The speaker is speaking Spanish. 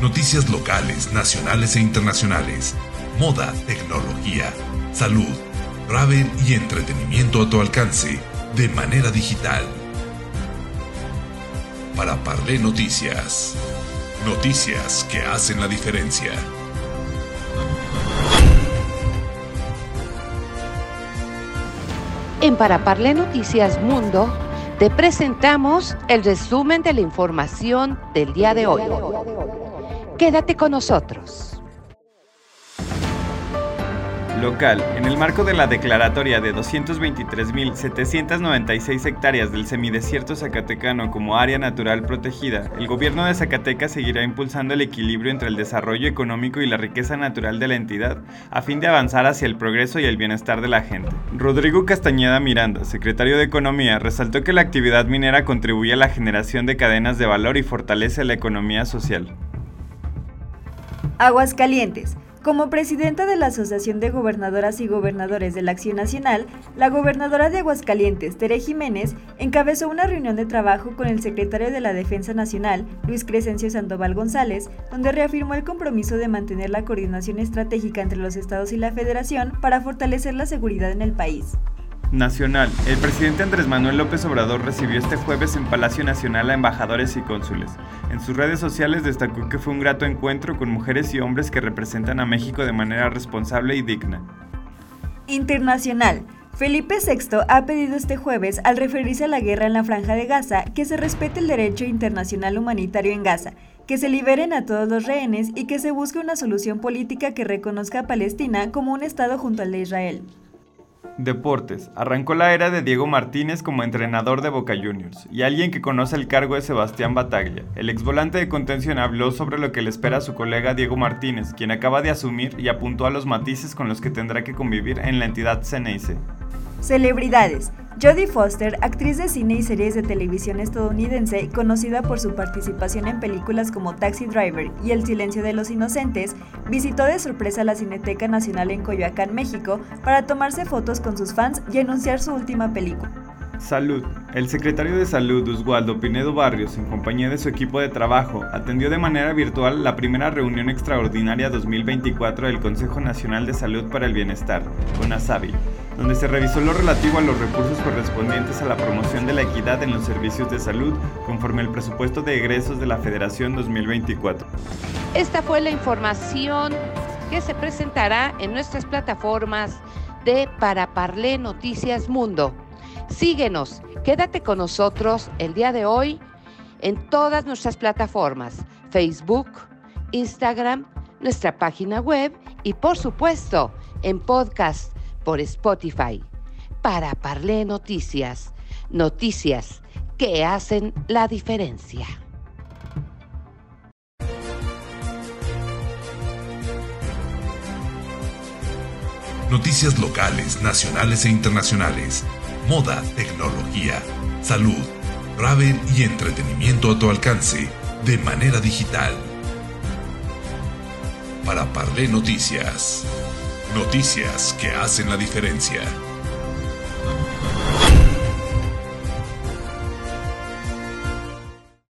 Noticias locales, nacionales e internacionales. Moda, tecnología, salud, travel y entretenimiento a tu alcance de manera digital. Para Parlé Noticias. Noticias que hacen la diferencia. En Para Parlé Noticias Mundo te presentamos el resumen de la información del día de hoy. Quédate con nosotros. Local. En el marco de la declaratoria de 223.796 hectáreas del semidesierto zacatecano como área natural protegida, el gobierno de Zacatecas seguirá impulsando el equilibrio entre el desarrollo económico y la riqueza natural de la entidad, a fin de avanzar hacia el progreso y el bienestar de la gente. Rodrigo Castañeda Miranda, secretario de Economía, resaltó que la actividad minera contribuye a la generación de cadenas de valor y fortalece la economía social. Aguascalientes. Como presidenta de la Asociación de Gobernadoras y Gobernadores de la Acción Nacional, la gobernadora de Aguascalientes, Tere Jiménez, encabezó una reunión de trabajo con el secretario de la Defensa Nacional, Luis Crescencio Sandoval González, donde reafirmó el compromiso de mantener la coordinación estratégica entre los estados y la federación para fortalecer la seguridad en el país. Nacional. El presidente Andrés Manuel López Obrador recibió este jueves en Palacio Nacional a embajadores y cónsules. En sus redes sociales destacó que fue un grato encuentro con mujeres y hombres que representan a México de manera responsable y digna. Internacional. Felipe VI ha pedido este jueves, al referirse a la guerra en la franja de Gaza, que se respete el derecho internacional humanitario en Gaza, que se liberen a todos los rehenes y que se busque una solución política que reconozca a Palestina como un Estado junto al de Israel. Deportes. Arrancó la era de Diego Martínez como entrenador de Boca Juniors, y alguien que conoce el cargo es Sebastián Bataglia. El exvolante de contención habló sobre lo que le espera a su colega Diego Martínez, quien acaba de asumir y apuntó a los matices con los que tendrá que convivir en la entidad CNIC. Celebridades. Jodie Foster, actriz de cine y series de televisión estadounidense, conocida por su participación en películas como Taxi Driver y El silencio de los inocentes, visitó de sorpresa la Cineteca Nacional en Coyoacán, México, para tomarse fotos con sus fans y anunciar su última película. Salud. El secretario de Salud, Oswaldo Pinedo Barrios, en compañía de su equipo de trabajo, atendió de manera virtual la primera reunión extraordinaria 2024 del Consejo Nacional de Salud para el Bienestar, CONASABI, donde se revisó lo relativo a los recursos correspondientes a la promoción de la equidad en los servicios de salud conforme al presupuesto de egresos de la Federación 2024. Esta fue la información que se presentará en nuestras plataformas de Para Parlé Noticias Mundo. Síguenos, quédate con nosotros el día de hoy en todas nuestras plataformas, Facebook, Instagram, nuestra página web y por supuesto en podcast por Spotify. Para Parlé Noticias, noticias que hacen la diferencia. Noticias locales, nacionales e internacionales. Moda, tecnología, salud, travel y entretenimiento a tu alcance de manera digital. Para Parlé Noticias. Noticias que hacen la diferencia.